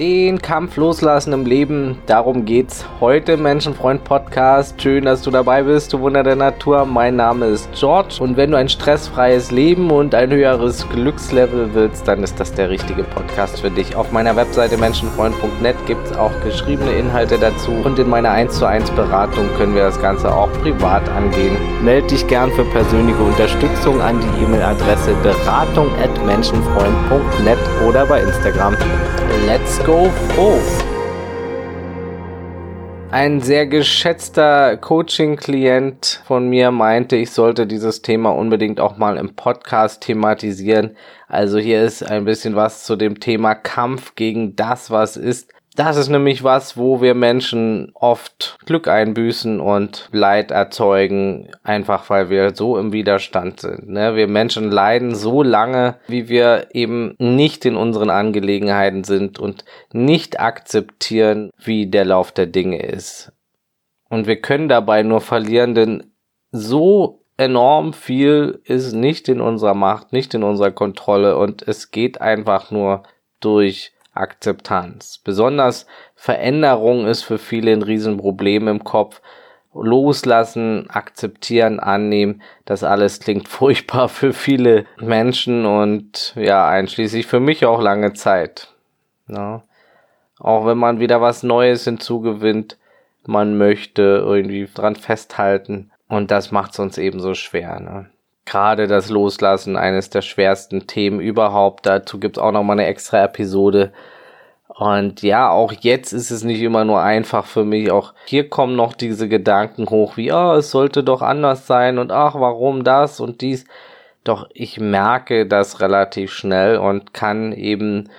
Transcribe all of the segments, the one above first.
Den Kampf loslassen im Leben, darum geht's heute im Menschenfreund Podcast. Schön, dass du dabei bist, du Wunder der Natur. Mein Name ist George und wenn du ein stressfreies Leben und ein höheres Glückslevel willst, dann ist das der richtige Podcast für dich. Auf meiner Webseite menschenfreund.net gibt's auch geschriebene Inhalte dazu und in meiner 1 zu 1 Beratung können wir das Ganze auch privat angehen. Meld dich gern für persönliche Unterstützung an die E-Mail-Adresse beratung@menschenfreund.net oder bei Instagram. Let's go go froh. Ein sehr geschätzter Coaching-Klient von mir meinte, ich sollte dieses Thema unbedingt auch mal im Podcast thematisieren. Also hier ist ein bisschen was zu dem Thema Kampf gegen das, was ist. Das ist nämlich was, wo wir Menschen oft Glück einbüßen und Leid erzeugen, einfach weil wir so im Widerstand sind. Ne? Wir Menschen leiden so lange, wie wir eben nicht in unseren Angelegenheiten sind und nicht akzeptieren, wie der Lauf der Dinge ist. Und wir können dabei nur verlieren, denn so enorm viel ist nicht in unserer Macht, nicht in unserer Kontrolle und es geht einfach nur durch Akzeptanz. Besonders Veränderung ist für viele ein Riesenproblem im Kopf. Loslassen, akzeptieren, annehmen, das alles klingt furchtbar für viele Menschen und ja, einschließlich für mich auch lange Zeit. Ja. Auch wenn man wieder was Neues hinzugewinnt, man möchte irgendwie dran festhalten und das macht es uns eben so schwer. Ne? Gerade das Loslassen eines der schwersten Themen überhaupt. Dazu gibt's auch noch mal eine extra Episode. Und ja, auch jetzt ist es nicht immer nur einfach für mich. Auch hier kommen noch diese Gedanken hoch, wie, oh, es sollte doch anders sein und ach, warum das und dies. Doch ich merke das relativ schnell und kann eben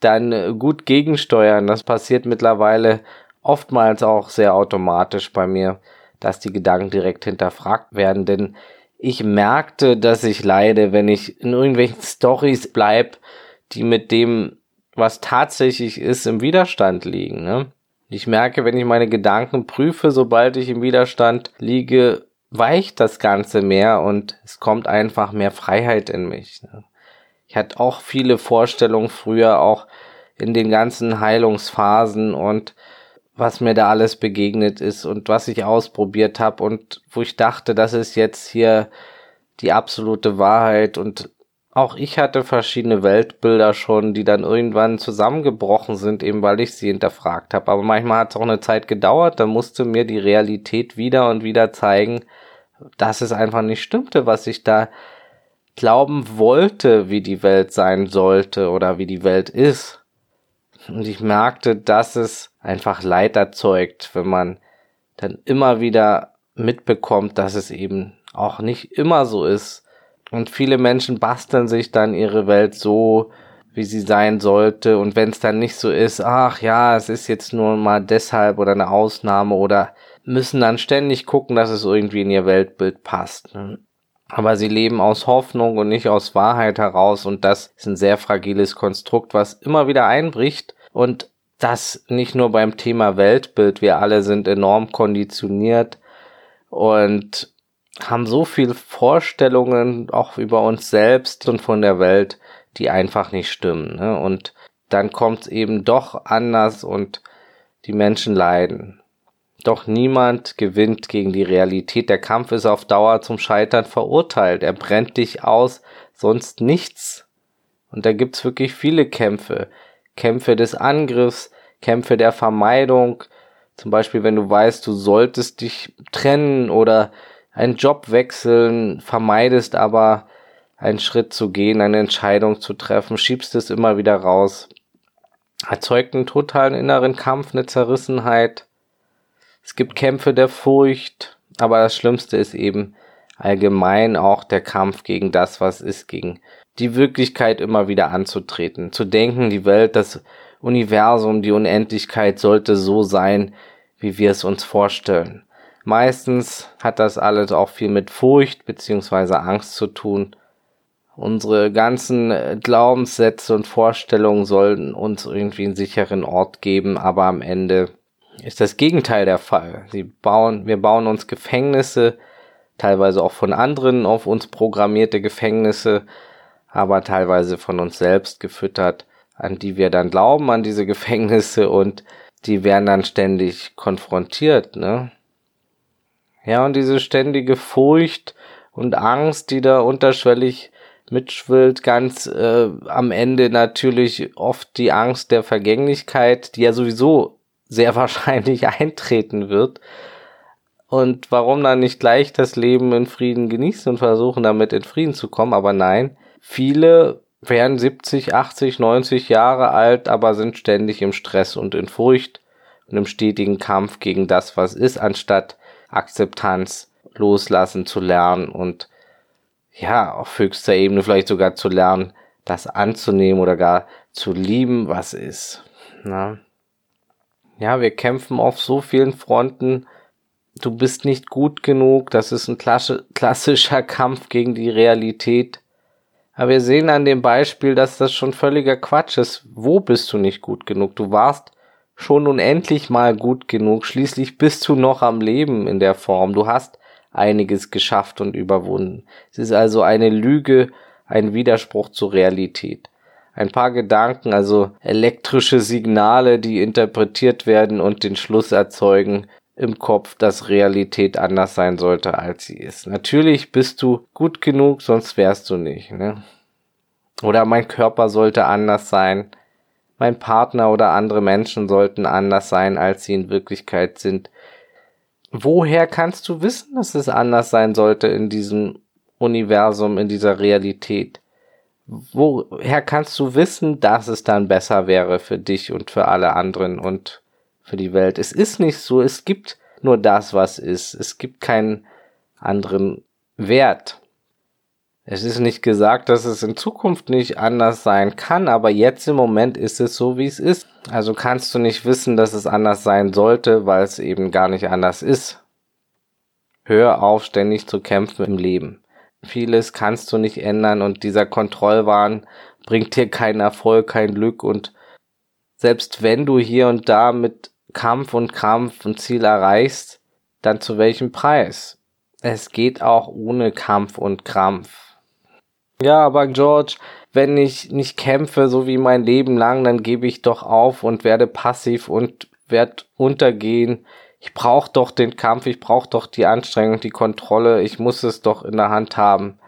dann gut gegensteuern. Das passiert mittlerweile oftmals auch sehr automatisch bei mir, dass die Gedanken direkt hinterfragt werden, denn ich merkte, dass ich leide, wenn ich in irgendwelchen Stories bleib, die mit dem, was tatsächlich ist, im Widerstand liegen. Ne? Ich merke, wenn ich meine Gedanken prüfe, sobald ich im Widerstand liege, weicht das Ganze mehr und es kommt einfach mehr Freiheit in mich. Ne? Ich hatte auch viele Vorstellungen früher, auch in den ganzen Heilungsphasen und was mir da alles begegnet ist und was ich ausprobiert habe und wo ich dachte, das ist jetzt hier die absolute Wahrheit und auch ich hatte verschiedene Weltbilder schon, die dann irgendwann zusammengebrochen sind, eben weil ich sie hinterfragt habe. Aber manchmal hat es auch eine Zeit gedauert, da musste mir die Realität wieder und wieder zeigen, dass es einfach nicht stimmte, was ich da glauben wollte, wie die Welt sein sollte oder wie die Welt ist. Und ich merkte, dass es einfach Leid erzeugt, wenn man dann immer wieder mitbekommt, dass es eben auch nicht immer so ist. Und viele Menschen basteln sich dann ihre Welt so, wie sie sein sollte. Und wenn es dann nicht so ist, ach ja, es ist jetzt nur mal deshalb oder eine Ausnahme oder müssen dann ständig gucken, dass es irgendwie in ihr Weltbild passt. Ne? Aber sie leben aus Hoffnung und nicht aus Wahrheit heraus und das ist ein sehr fragiles Konstrukt, was immer wieder einbricht und das nicht nur beim Thema Weltbild. Wir alle sind enorm konditioniert und haben so viel Vorstellungen auch über uns selbst und von der Welt, die einfach nicht stimmen. Ne? Und dann kommt es eben doch anders und die Menschen leiden. Doch niemand gewinnt gegen die Realität. Der Kampf ist auf Dauer zum Scheitern verurteilt. Er brennt dich aus, sonst nichts. Und da gibt's wirklich viele Kämpfe. Kämpfe des Angriffs, Kämpfe der Vermeidung. Zum Beispiel, wenn du weißt, du solltest dich trennen oder einen Job wechseln, vermeidest aber einen Schritt zu gehen, eine Entscheidung zu treffen, schiebst es immer wieder raus. Erzeugt einen totalen inneren Kampf, eine Zerrissenheit. Es gibt Kämpfe der Furcht, aber das Schlimmste ist eben allgemein auch der Kampf gegen das, was ist, gegen die Wirklichkeit immer wieder anzutreten, zu denken, die Welt, das Universum, die Unendlichkeit sollte so sein, wie wir es uns vorstellen. Meistens hat das alles auch viel mit Furcht beziehungsweise Angst zu tun. Unsere ganzen Glaubenssätze und Vorstellungen sollten uns irgendwie einen sicheren Ort geben, aber am Ende ist das Gegenteil der Fall. Sie bauen, wir bauen uns Gefängnisse, teilweise auch von anderen auf uns programmierte Gefängnisse, aber teilweise von uns selbst gefüttert. An die wir dann glauben, an diese Gefängnisse und die werden dann ständig konfrontiert, ne? Ja, und diese ständige Furcht und Angst, die da unterschwellig mitschwillt, ganz äh, am Ende natürlich oft die Angst der Vergänglichkeit, die ja sowieso sehr wahrscheinlich eintreten wird. Und warum dann nicht gleich das Leben in Frieden genießen und versuchen damit in Frieden zu kommen? Aber nein, viele werden 70, 80, 90 Jahre alt, aber sind ständig im Stress und in Furcht und im stetigen Kampf gegen das, was ist, anstatt Akzeptanz loslassen zu lernen und ja, auf höchster Ebene vielleicht sogar zu lernen, das anzunehmen oder gar zu lieben, was ist. Na? Ja, wir kämpfen auf so vielen Fronten. Du bist nicht gut genug. Das ist ein klassischer Kampf gegen die Realität. Aber wir sehen an dem Beispiel, dass das schon völliger Quatsch ist. Wo bist du nicht gut genug? Du warst schon unendlich mal gut genug. Schließlich bist du noch am Leben in der Form. Du hast einiges geschafft und überwunden. Es ist also eine Lüge, ein Widerspruch zur Realität. Ein paar Gedanken, also elektrische Signale, die interpretiert werden und den Schluss erzeugen im Kopf, dass Realität anders sein sollte, als sie ist. Natürlich bist du gut genug, sonst wärst du nicht. Ne? Oder mein Körper sollte anders sein. Mein Partner oder andere Menschen sollten anders sein, als sie in Wirklichkeit sind woher kannst du wissen, dass es anders sein sollte in diesem Universum, in dieser Realität? Woher kannst du wissen, dass es dann besser wäre für dich und für alle anderen und für die Welt? Es ist nicht so, es gibt nur das, was ist. Es gibt keinen anderen Wert. Es ist nicht gesagt, dass es in Zukunft nicht anders sein kann, aber jetzt im Moment ist es so, wie es ist. Also kannst du nicht wissen, dass es anders sein sollte, weil es eben gar nicht anders ist. Hör auf, ständig zu kämpfen im Leben. Vieles kannst du nicht ändern und dieser Kontrollwahn bringt dir keinen Erfolg, kein Glück und selbst wenn du hier und da mit Kampf und Krampf ein Ziel erreichst, dann zu welchem Preis? Es geht auch ohne Kampf und Krampf. Ja, aber George, wenn ich nicht kämpfe, so wie mein Leben lang, dann gebe ich doch auf und werde passiv und werde untergehen. Ich brauche doch den Kampf, ich brauche doch die Anstrengung, die Kontrolle, ich muss es doch in der Hand haben.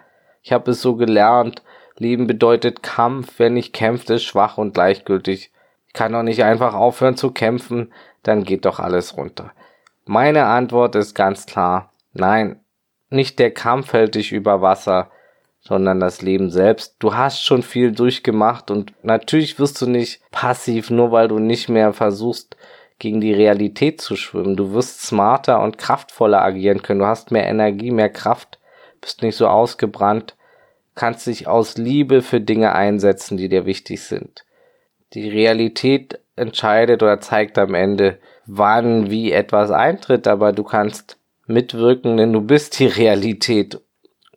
Ich habe es so gelernt. Leben bedeutet Kampf, wer nicht kämpft, ist schwach und gleichgültig. Kann doch nicht einfach aufhören zu kämpfen, dann geht doch alles runter. Meine Antwort ist ganz klar, nein, nicht der Kampf hält dich über Wasser, sondern das Leben selbst. Du hast schon viel durchgemacht und natürlich wirst du nicht passiv, nur weil du nicht mehr versuchst, gegen die Realität zu schwimmen. Du wirst smarter und kraftvoller agieren können. Du hast mehr Energie, mehr Kraft, bist nicht so ausgebrannt, kannst dich aus Liebe für Dinge einsetzen, die dir wichtig sind. Die Realität entscheidet oder zeigt am Ende, wann wie etwas eintritt, aber du kannst mitwirken, denn du bist die Realität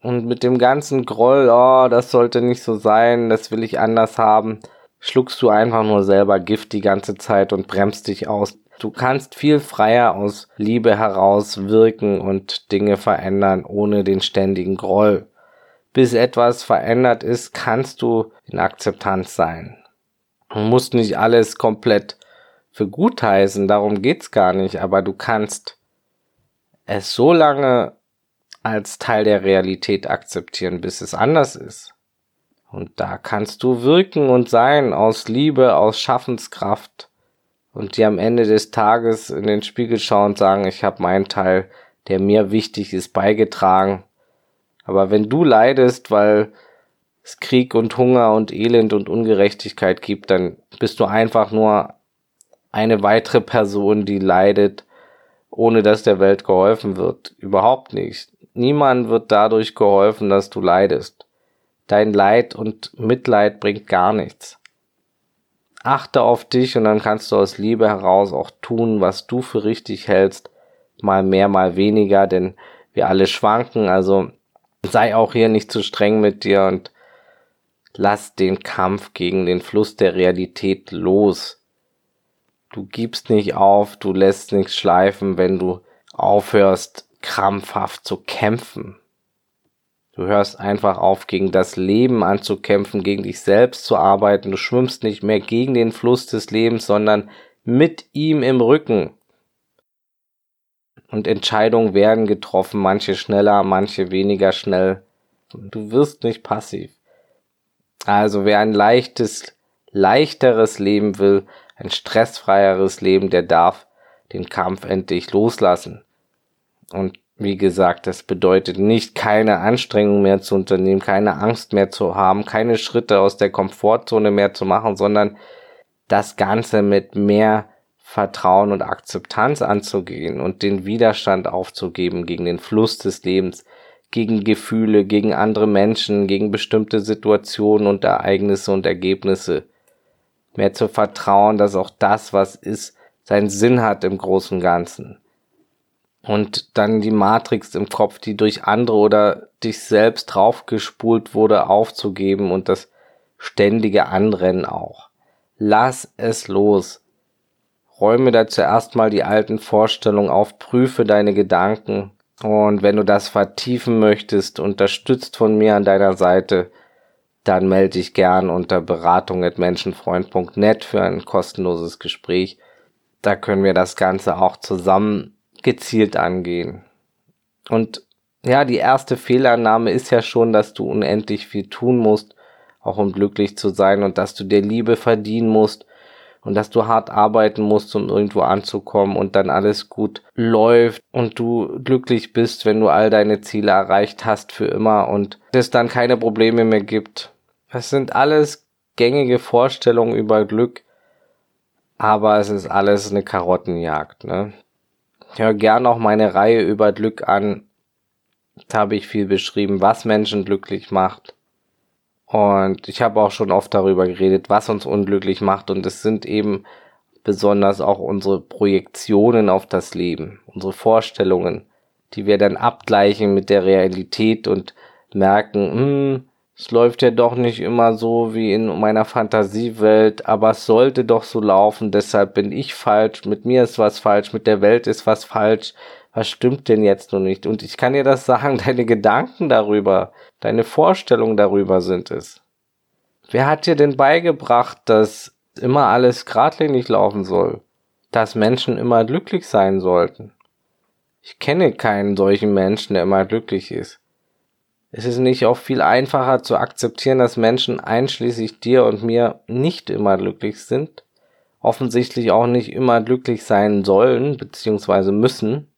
und mit dem ganzen Groll, oh, das sollte nicht so sein, das will ich anders haben, schluckst du einfach nur selber Gift die ganze Zeit und bremst dich aus. Du kannst viel freier aus Liebe heraus wirken und Dinge verändern ohne den ständigen Groll. Bis etwas verändert ist, kannst du in Akzeptanz sein. Du musst nicht alles komplett für gut heißen, darum geht's gar nicht, aber du kannst es so lange als Teil der Realität akzeptieren, bis es anders ist. Und da kannst du wirken und sein aus Liebe, aus Schaffenskraft und dir am Ende des Tages in den Spiegel schauen und sagen, ich habe meinen Teil, der mir wichtig ist, beigetragen. Aber wenn du leidest, weil es Krieg und Hunger und Elend und Ungerechtigkeit gibt, dann bist du einfach nur eine weitere Person, die leidet, ohne dass der Welt geholfen wird. Überhaupt nicht. Niemand wird dadurch geholfen, dass du leidest. Dein Leid und Mitleid bringt gar nichts. Achte auf dich und dann kannst du aus Liebe heraus auch tun, was du für richtig hältst. Mal mehr, mal weniger, denn wir alle schwanken. Also sei auch hier nicht zu streng mit dir und lass den Kampf gegen den Fluss der Realität los. Du gibst nicht auf, du lässt nichts schleifen, wenn du aufhörst, krampfhaft zu kämpfen. Du hörst einfach auf, gegen das Leben anzukämpfen, gegen dich selbst zu arbeiten. Du schwimmst nicht mehr gegen den Fluss des Lebens, sondern mit ihm im Rücken. Und Entscheidungen werden getroffen, manche schneller, manche weniger schnell. Du wirst nicht passiv. Also wer ein leichtes, leichteres Leben will, ein stressfreieres Leben, der darf den Kampf endlich loslassen. Und wie gesagt, das bedeutet nicht, keine Anstrengung mehr zu unternehmen, keine Angst mehr zu haben, keine Schritte aus der Komfortzone mehr zu machen, sondern das Ganze mit mehr Vertrauen und Akzeptanz anzugehen und den Widerstand aufzugeben gegen den Fluss des Lebens, gegen Gefühle, gegen andere Menschen, gegen bestimmte Situationen und Ereignisse und Ergebnisse. Mehr zu vertrauen, dass auch das, was ist, seinen Sinn hat im großen Ganzen und dann die Matrix im Kopf, die durch andere oder dich selbst draufgespult wurde, aufzugeben und das ständige Anrennen auch. Lass es los. Räume da zuerst mal die alten Vorstellungen auf, prüfe deine Gedanken und wenn du das vertiefen möchtest, unterstützt von mir an deiner Seite, dann melde dich gern unter beratung.menschenfreund.net für ein kostenloses Gespräch. Da können wir das Ganze auch zusammen gezielt angehen. Und ja, die erste Fehlannahme ist ja schon, dass du unendlich viel tun musst, auch um glücklich zu sein und dass du dir Liebe verdienen musst und dass du hart arbeiten musst, um irgendwo anzukommen und dann alles gut läuft und du glücklich bist, wenn du all deine Ziele erreicht hast für immer und es dann keine Probleme mehr gibt. Das sind alles gängige Vorstellungen über Glück, aber es ist alles eine Karottenjagd, ne? Ich höre gern auch meine Reihe über Glück an. Da habe ich viel beschrieben, was Menschen glücklich macht. Und ich habe auch schon oft darüber geredet, was uns unglücklich macht. Und es sind eben besonders auch unsere Projektionen auf das Leben, unsere Vorstellungen, die wir dann abgleichen mit der Realität und merken, hm, es läuft ja doch nicht immer so wie in meiner Fantasiewelt, aber es sollte doch so laufen, deshalb bin ich falsch, mit mir ist was falsch, mit der Welt ist was falsch. Was stimmt denn jetzt noch nicht? Und ich kann dir das sagen, deine Gedanken darüber, deine Vorstellungen darüber sind es. Wer hat dir denn beigebracht, dass immer alles geradlinig laufen soll? Dass Menschen immer glücklich sein sollten? Ich kenne keinen solchen Menschen, der immer glücklich ist. Es ist nicht auch viel einfacher zu akzeptieren, dass Menschen einschließlich dir und mir nicht immer glücklich sind, offensichtlich auch nicht immer glücklich sein sollen bzw. müssen.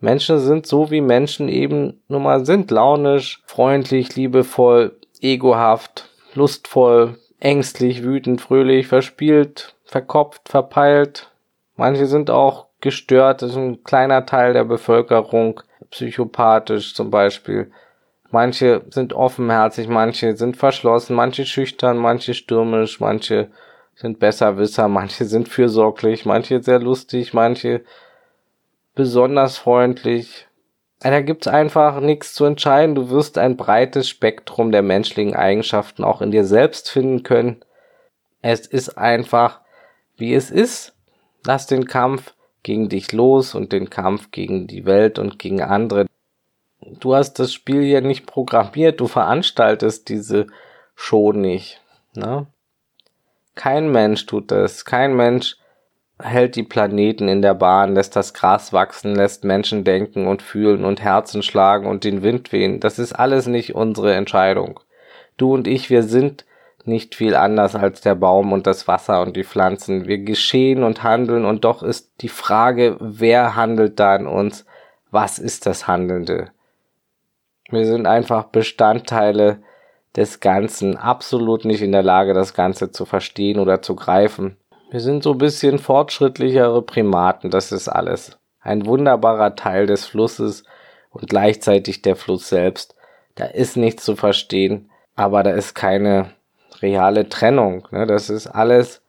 Menschen sind so wie Menschen eben nun mal sind, launisch, freundlich, liebevoll, egohaft, lustvoll, ängstlich, wütend, fröhlich, verspielt, verkopft, verpeilt. Manche sind auch gestört, das ist ein kleiner Teil der Bevölkerung, psychopathisch zum Beispiel. Manche sind offenherzig, manche sind verschlossen, manche schüchtern, manche stürmisch, manche sind Besserwisser, manche sind fürsorglich, manche sehr lustig, manche besonders freundlich. Da gibt's einfach nichts zu entscheiden. Du wirst ein breites Spektrum der menschlichen Eigenschaften auch in dir selbst finden können. Es ist einfach, wie es ist. Lass den Kampf gegen dich los und den Kampf gegen die Welt und gegen andere du hast das Spiel ja nicht programmiert, du veranstaltest diese Show nicht. Ne? Kein Mensch tut das, kein Mensch hält die Planeten in der Bahn, lässt das Gras wachsen, lässt Menschen denken und fühlen und Herzen schlagen und den Wind wehen. Das ist alles nicht unsere Entscheidung. Du und ich, wir sind nicht viel anders als der Baum und das Wasser und die Pflanzen. Wir geschehen und handeln und doch ist die Frage, wer handelt da in uns? Was ist das Handelnde? Wir sind einfach Bestandteile des Ganzen, absolut nicht in der Lage, das Ganze zu verstehen oder zu greifen. Wir sind so ein bisschen fortschrittlichere Primaten, das ist alles. Ein wunderbarer Teil des Flusses und gleichzeitig der Fluss selbst. Da ist nichts zu verstehen, aber da ist keine reale Trennung. Ne? Das ist alles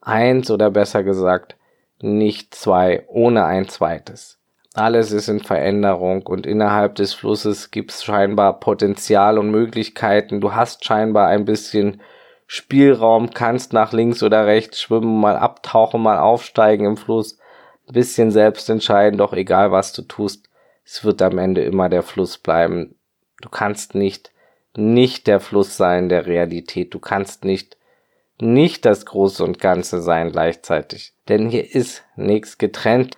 eins oder besser gesagt nicht zwei ohne ein zweites. Alles ist in Veränderung und innerhalb des Flusses gibt's scheinbar Potenzial und Möglichkeiten. Du hast scheinbar ein bisschen Spielraum, kannst nach links oder rechts schwimmen, mal abtauchen, mal aufsteigen im Fluss. Ein bisschen selbst entscheiden, doch egal was du tust, es wird am Ende immer der Fluss bleiben, Du kannst nicht nicht der Fluss sein der Realität. Du kannst nicht nicht das Große und Ganze sein gleichzeitig. Denn hier ist nichts getrennt.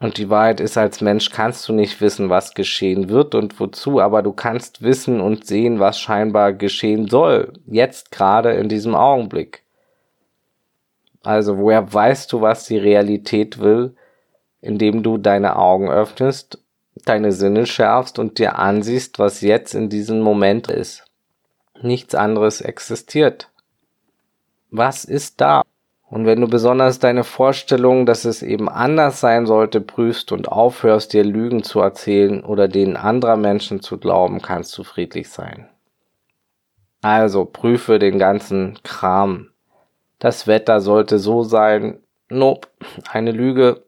Und die Wahrheit ist, als Mensch kannst du nicht wissen, was geschehen wird und wozu, aber du kannst wissen und sehen, was scheinbar geschehen soll. Jetzt gerade in diesem Augenblick. Also woher weißt du, was die Realität will, indem du deine Augen öffnest, deine Sinne schärfst und dir ansiehst, was jetzt in diesem Moment ist. Nichts anderes existiert. Was ist da? Und wenn du besonders deine Vorstellung, dass es eben anders sein sollte, prüfst und aufhörst, dir Lügen zu erzählen oder denen anderer Menschen zu glauben, kannst du friedlich sein. Also prüfe den ganzen Kram. Das Wetter sollte so sein. Nope, eine Lüge.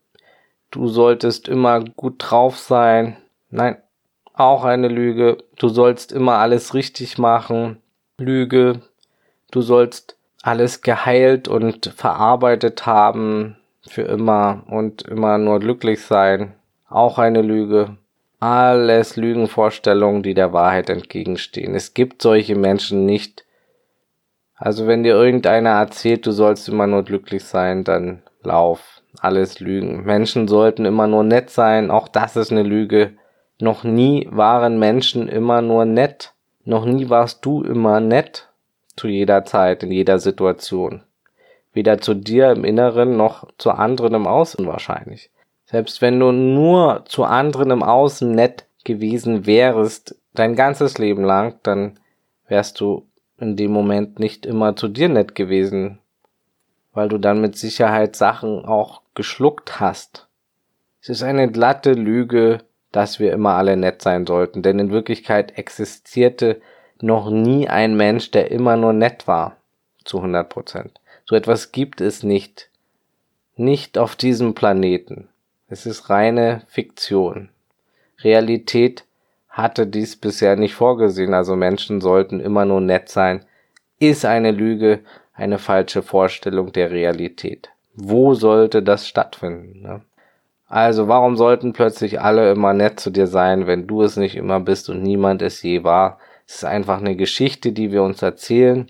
Du solltest immer gut drauf sein. Nein, auch eine Lüge. Du sollst immer alles richtig machen. Lüge. Du sollst alles geheilt und verarbeitet haben für immer und immer nur glücklich sein. Auch eine Lüge. Alles Lügenvorstellungen, die der Wahrheit entgegenstehen. Es gibt solche Menschen nicht. Also wenn dir irgendeiner erzählt, du sollst immer nur glücklich sein, dann lauf. Alles Lügen. Menschen sollten immer nur nett sein. Auch das ist eine Lüge. Noch nie waren Menschen immer nur nett. Noch nie warst du immer nett zu jeder Zeit, in jeder Situation. Weder zu dir im Inneren noch zu anderen im Außen wahrscheinlich. Selbst wenn du nur zu anderen im Außen nett gewesen wärst, dein ganzes Leben lang, dann wärst du in dem Moment nicht immer zu dir nett gewesen, weil du dann mit Sicherheit Sachen auch geschluckt hast. Es ist eine glatte Lüge, dass wir immer alle nett sein sollten, denn in Wirklichkeit existierte noch nie ein Mensch, der immer nur nett war. Zu 100 Prozent. So etwas gibt es nicht. Nicht auf diesem Planeten. Es ist reine Fiktion. Realität hatte dies bisher nicht vorgesehen, also Menschen sollten immer nur nett sein, ist eine Lüge, eine falsche Vorstellung der Realität. Wo sollte das stattfinden? Ne? Also warum sollten plötzlich alle immer nett zu dir sein, wenn du es nicht immer bist und niemand es je war? Es ist einfach eine Geschichte, die wir uns erzählen.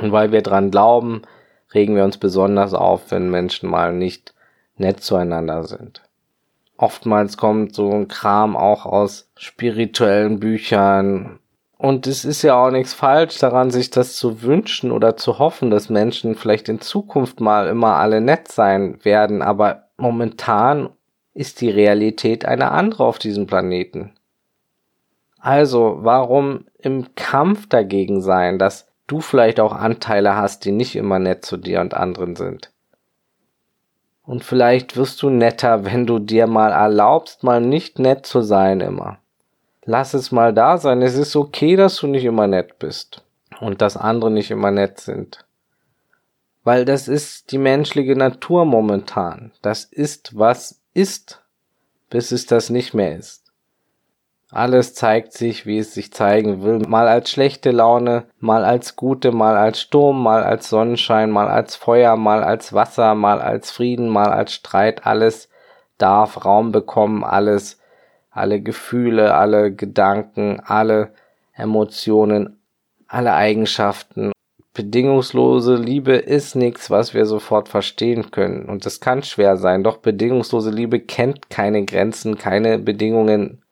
Und weil wir dran glauben, regen wir uns besonders auf, wenn Menschen mal nicht nett zueinander sind. Oftmals kommt so ein Kram auch aus spirituellen Büchern. Und es ist ja auch nichts falsch daran, sich das zu wünschen oder zu hoffen, dass Menschen vielleicht in Zukunft mal immer alle nett sein werden. Aber momentan ist die Realität eine andere auf diesem Planeten. Also, warum im Kampf dagegen sein, dass du vielleicht auch Anteile hast, die nicht immer nett zu dir und anderen sind? Und vielleicht wirst du netter, wenn du dir mal erlaubst, mal nicht nett zu sein immer. Lass es mal da sein. Es ist okay, dass du nicht immer nett bist und dass andere nicht immer nett sind. Weil das ist die menschliche Natur momentan. Das ist, was ist, bis es das nicht mehr ist. Alles zeigt sich, wie es sich zeigen will, mal als schlechte Laune, mal als gute, mal als Sturm, mal als Sonnenschein, mal als Feuer, mal als Wasser, mal als Frieden, mal als Streit, alles darf Raum bekommen, alles, alle Gefühle, alle Gedanken, alle Emotionen, alle Eigenschaften. Bedingungslose Liebe ist nichts, was wir sofort verstehen können. Und das kann schwer sein, doch bedingungslose Liebe kennt keine Grenzen, keine Bedingungen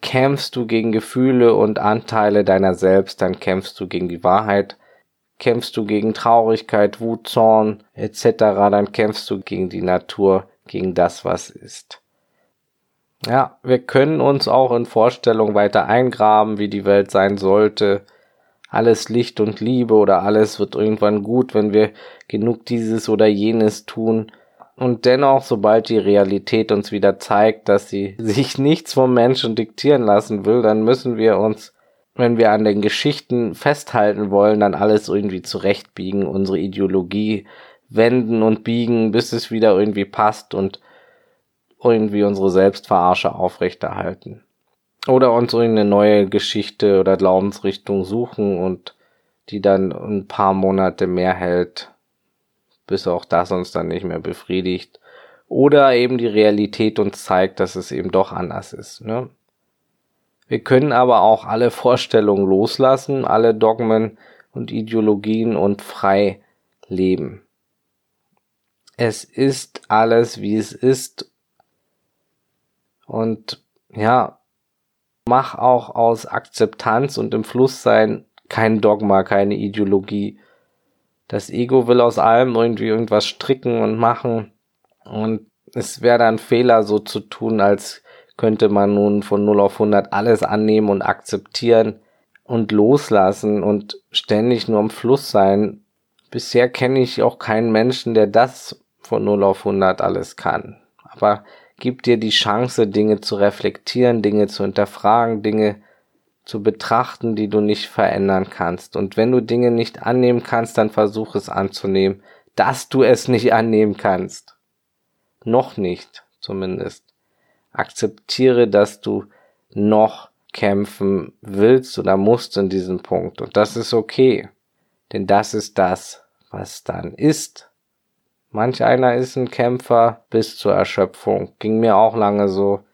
kämpfst du gegen Gefühle und Anteile deiner selbst, dann kämpfst du gegen die Wahrheit, kämpfst du gegen Traurigkeit, Wut, Zorn etc., dann kämpfst du gegen die Natur, gegen das, was ist. Ja, wir können uns auch in Vorstellungen weiter eingraben, wie die Welt sein sollte. Alles Licht und Liebe oder alles wird irgendwann gut, wenn wir genug dieses oder jenes tun. Und dennoch, sobald die Realität uns wieder zeigt, dass sie sich nichts vom Menschen diktieren lassen will, dann müssen wir uns, wenn wir an den Geschichten festhalten wollen, dann alles irgendwie zurechtbiegen, unsere Ideologie wenden und biegen, bis es wieder irgendwie passt und irgendwie unsere Selbstverarsche aufrechterhalten. Oder uns irgendeine neue Geschichte oder Glaubensrichtung suchen und die dann ein paar Monate mehr hält, bis auch das uns dann nicht mehr befriedigt. Oder eben die Realität uns zeigt, dass es eben doch anders ist. Ne? Wir können aber auch alle Vorstellungen loslassen, alle Dogmen und Ideologien und frei leben. Es ist alles, wie es ist. Und ja, mach auch aus Akzeptanz und im Fluss sein kein Dogma, keine Ideologie. Das Ego will aus allem irgendwie irgendwas stricken und machen. Und es wäre dann Fehler, so zu tun, als könnte man nun von 0 auf 100 alles annehmen und akzeptieren und loslassen und ständig nur im Fluss sein. Bisher kenne ich auch keinen Menschen, der das von 0 auf 100 alles kann. Aber gib dir die Chance, Dinge zu reflektieren, Dinge zu hinterfragen, Dinge zu betrachten, die du nicht verändern kannst. Und wenn du Dinge nicht annehmen kannst, dann versuch es anzunehmen, dass du es nicht annehmen kannst. Noch nicht, zumindest. Akzeptiere, dass du noch kämpfen willst oder musst in diesem Punkt. Und das ist okay. Denn das ist das, was dann ist. Manch einer ist ein Kämpfer bis zur Erschöpfung. Ging mir auch lange so.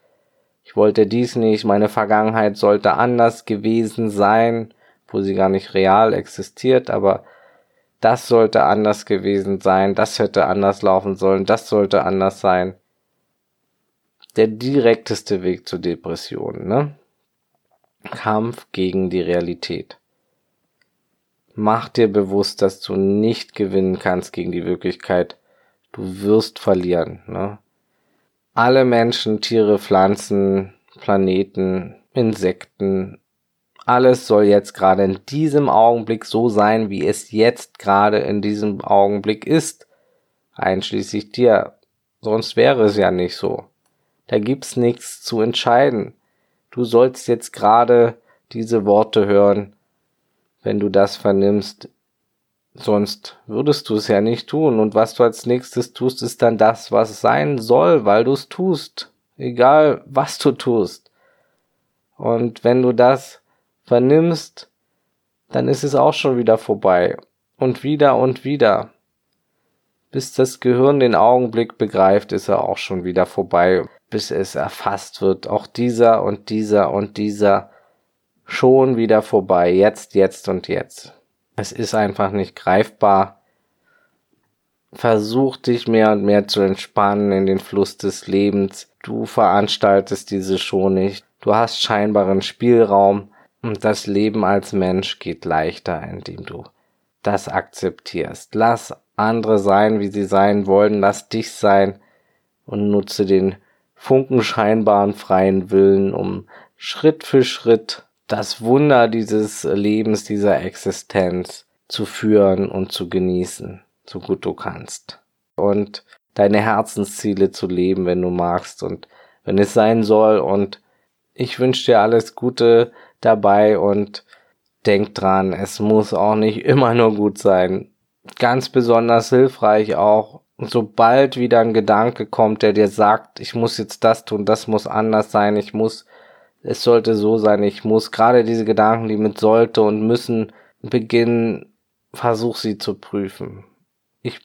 Ich wollte dies nicht, meine Vergangenheit sollte anders gewesen sein, wo sie gar nicht real existiert, aber das sollte anders gewesen sein, das hätte anders laufen sollen, das sollte anders sein. Der direkteste Weg zur Depression, ne? Kampf gegen die Realität. Mach dir bewusst, dass du nicht gewinnen kannst gegen die Wirklichkeit. Du wirst verlieren. Ne? Alle Menschen, Tiere, Pflanzen, Planeten, Insekten, alles soll jetzt gerade in diesem Augenblick so sein, wie es jetzt gerade in diesem Augenblick ist, einschließlich dir. Sonst wäre es ja nicht so. Da gibt's nichts zu entscheiden. Du sollst jetzt gerade diese Worte hören. Wenn du das vernimmst, Sonst würdest du es ja nicht tun. Und was du als nächstes tust, ist dann das, was sein soll, weil du es tust. Egal, was du tust. Und wenn du das vernimmst, dann ist es auch schon wieder vorbei. Und wieder und wieder. Bis das Gehirn den Augenblick begreift, ist er auch schon wieder vorbei. Bis es erfasst wird. Auch dieser und dieser und dieser schon wieder vorbei. Jetzt, jetzt und jetzt. Es ist einfach nicht greifbar. Versuch dich mehr und mehr zu entspannen in den Fluss des Lebens. Du veranstaltest diese Show nicht. Du hast scheinbaren Spielraum und das Leben als Mensch geht leichter, indem du das akzeptierst. Lass andere sein, wie sie sein wollen. Lass dich sein und nutze den funkenscheinbaren freien Willen, um Schritt für Schritt das Wunder dieses Lebens, dieser Existenz zu führen und zu genießen, so gut du kannst. Und deine Herzensziele zu leben, wenn du magst und wenn es sein soll. Und ich wünsche dir alles Gute dabei und denk dran, es muss auch nicht immer nur gut sein. Ganz besonders hilfreich auch, sobald wieder ein Gedanke kommt, der dir sagt, ich muss jetzt das tun, das muss anders sein, ich muss es sollte so sein, ich muss gerade diese Gedanken, die mit sollte und müssen beginnen, versuch sie zu prüfen. Ich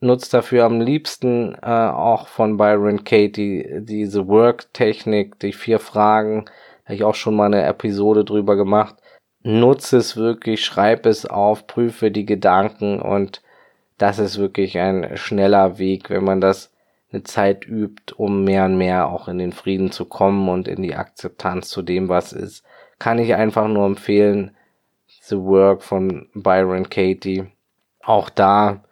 nutze dafür am liebsten äh, auch von Byron Katie diese Work-Technik, die vier Fragen, habe ich auch schon mal eine Episode drüber gemacht. Nutze es wirklich, schreib es auf, prüfe die Gedanken und das ist wirklich ein schneller Weg, wenn man das eine Zeit übt, um mehr und mehr auch in den Frieden zu kommen und in die Akzeptanz zu dem, was ist, kann ich einfach nur empfehlen. The Work von Byron Katie. Auch da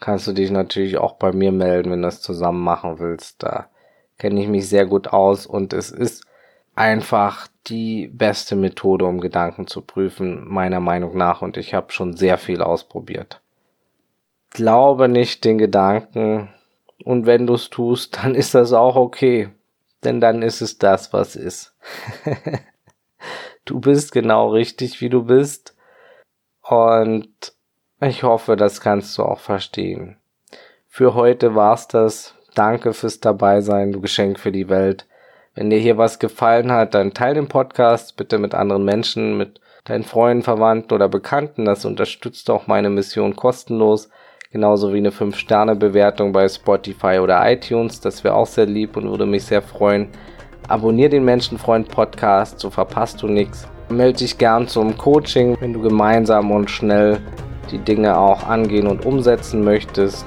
kannst du dich natürlich auch bei mir melden, wenn du das zusammen machen willst. Da kenne ich mich sehr gut aus und es ist einfach die beste Methode, um Gedanken zu prüfen, meiner Meinung nach. Und ich habe schon sehr viel ausprobiert. Glaube nicht den Gedanken, und wenn du es tust, dann ist das auch okay. Denn dann ist es das, was ist. du bist genau richtig, wie du bist. Und ich hoffe, das kannst du auch verstehen. Für heute war's das. Danke fürs Dabeisein, du Geschenk für die Welt. Wenn dir hier was gefallen hat, dann teile den Podcast bitte mit anderen Menschen, mit deinen Freunden, Verwandten oder Bekannten. Das unterstützt auch meine Mission kostenlos genauso wie eine 5-Sterne-Bewertung bei Spotify oder iTunes. Das wäre auch sehr lieb und würde mich sehr freuen. Abonnier den Menschenfreund Podcast, so verpasst du nichts. Melde dich gern zum Coaching, wenn du gemeinsam und schnell die Dinge auch angehen und umsetzen möchtest.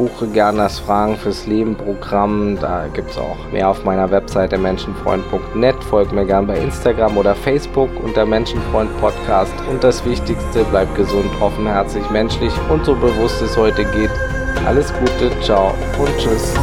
Buche gern das Fragen fürs Leben Programm. Da gibt es auch mehr auf meiner Webseite menschenfreund.net. Folgt mir gern bei Instagram oder Facebook unter Menschenfreund Podcast. Und das Wichtigste, bleib gesund, offenherzig, menschlich und so bewusst es heute geht. Alles Gute, ciao und tschüss.